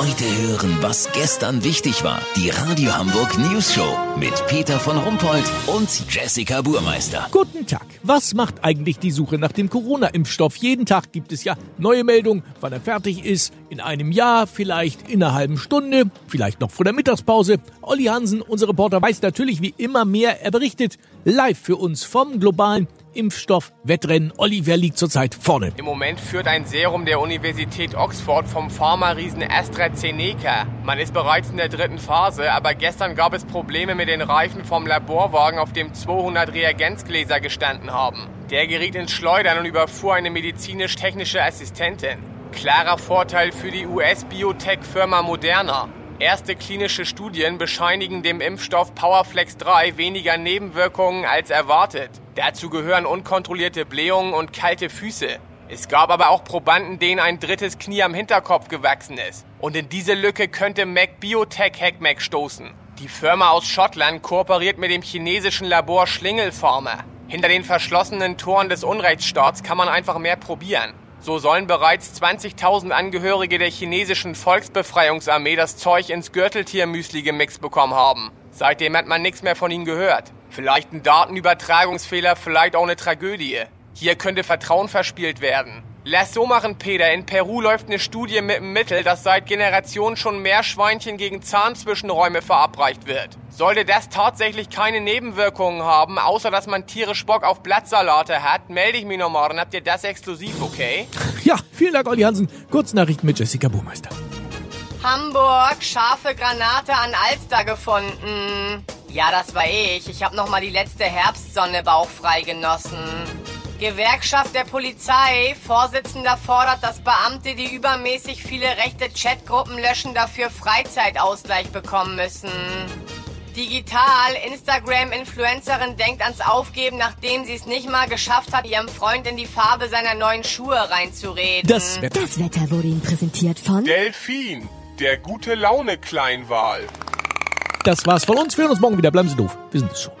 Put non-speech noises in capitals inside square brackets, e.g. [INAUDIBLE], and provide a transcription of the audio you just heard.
Heute hören, was gestern wichtig war. Die Radio Hamburg News Show mit Peter von Rumpold und Jessica Burmeister. Guten Tag. Was macht eigentlich die Suche nach dem Corona-Impfstoff? Jeden Tag gibt es ja neue Meldungen, wann er fertig ist. In einem Jahr, vielleicht in einer halben Stunde, vielleicht noch vor der Mittagspause. Olli Hansen, unser Reporter, weiß natürlich wie immer mehr. Er berichtet live für uns vom globalen Impfstoff-Wettrennen. Olli, wer liegt zurzeit vorne? Im Moment führt ein Serum der Universität Oxford vom Pharma-Riesen AstraZeneca. Man ist bereits in der dritten Phase, aber gestern gab es Probleme mit den Reifen vom Laborwagen, auf dem 200 Reagenzgläser gestanden haben. Der geriet ins Schleudern und überfuhr eine medizinisch-technische Assistentin. Klarer Vorteil für die US-Biotech-Firma Moderna. Erste klinische Studien bescheinigen dem Impfstoff Powerflex 3 weniger Nebenwirkungen als erwartet. Dazu gehören unkontrollierte Blähungen und kalte Füße. Es gab aber auch Probanden, denen ein drittes Knie am Hinterkopf gewachsen ist. Und in diese Lücke könnte Mac Biotech HackMac stoßen. Die Firma aus Schottland kooperiert mit dem chinesischen Labor Schlingelfarmer. Hinter den verschlossenen Toren des Unrechtsstaats kann man einfach mehr probieren. So sollen bereits 20.000 Angehörige der chinesischen Volksbefreiungsarmee das Zeug ins Gürteltiermüsli gemixt bekommen haben. Seitdem hat man nichts mehr von ihnen gehört. Vielleicht ein Datenübertragungsfehler, vielleicht auch eine Tragödie. Hier könnte Vertrauen verspielt werden. Lass so machen, Peter. In Peru läuft eine Studie mit einem Mittel, das seit Generationen schon Meerschweinchen gegen Zahnzwischenräume verabreicht wird. Sollte das tatsächlich keine Nebenwirkungen haben, außer dass man tierisch Bock auf Blattsalate hat, melde ich mich nochmal, dann habt ihr das exklusiv, okay? [LAUGHS] Ja, vielen Dank, Olli Hansen. Kurznachrichten mit Jessica Burmeister. Hamburg, scharfe Granate an Alster gefunden. Ja, das war ich. Ich habe noch mal die letzte Herbstsonne bauchfrei genossen. Gewerkschaft der Polizei. Vorsitzender fordert, dass Beamte, die übermäßig viele rechte Chatgruppen löschen, dafür Freizeitausgleich bekommen müssen. Digital. Instagram-Influencerin denkt ans Aufgeben, nachdem sie es nicht mal geschafft hat, ihrem Freund in die Farbe seiner neuen Schuhe reinzureden. Das Wetter. Das Wetter wurde Ihnen präsentiert von Delfin, der gute Laune Kleinwal. Das war's von uns. Wir hören uns morgen wieder. Bleiben Sie doof. Wir sind es schon.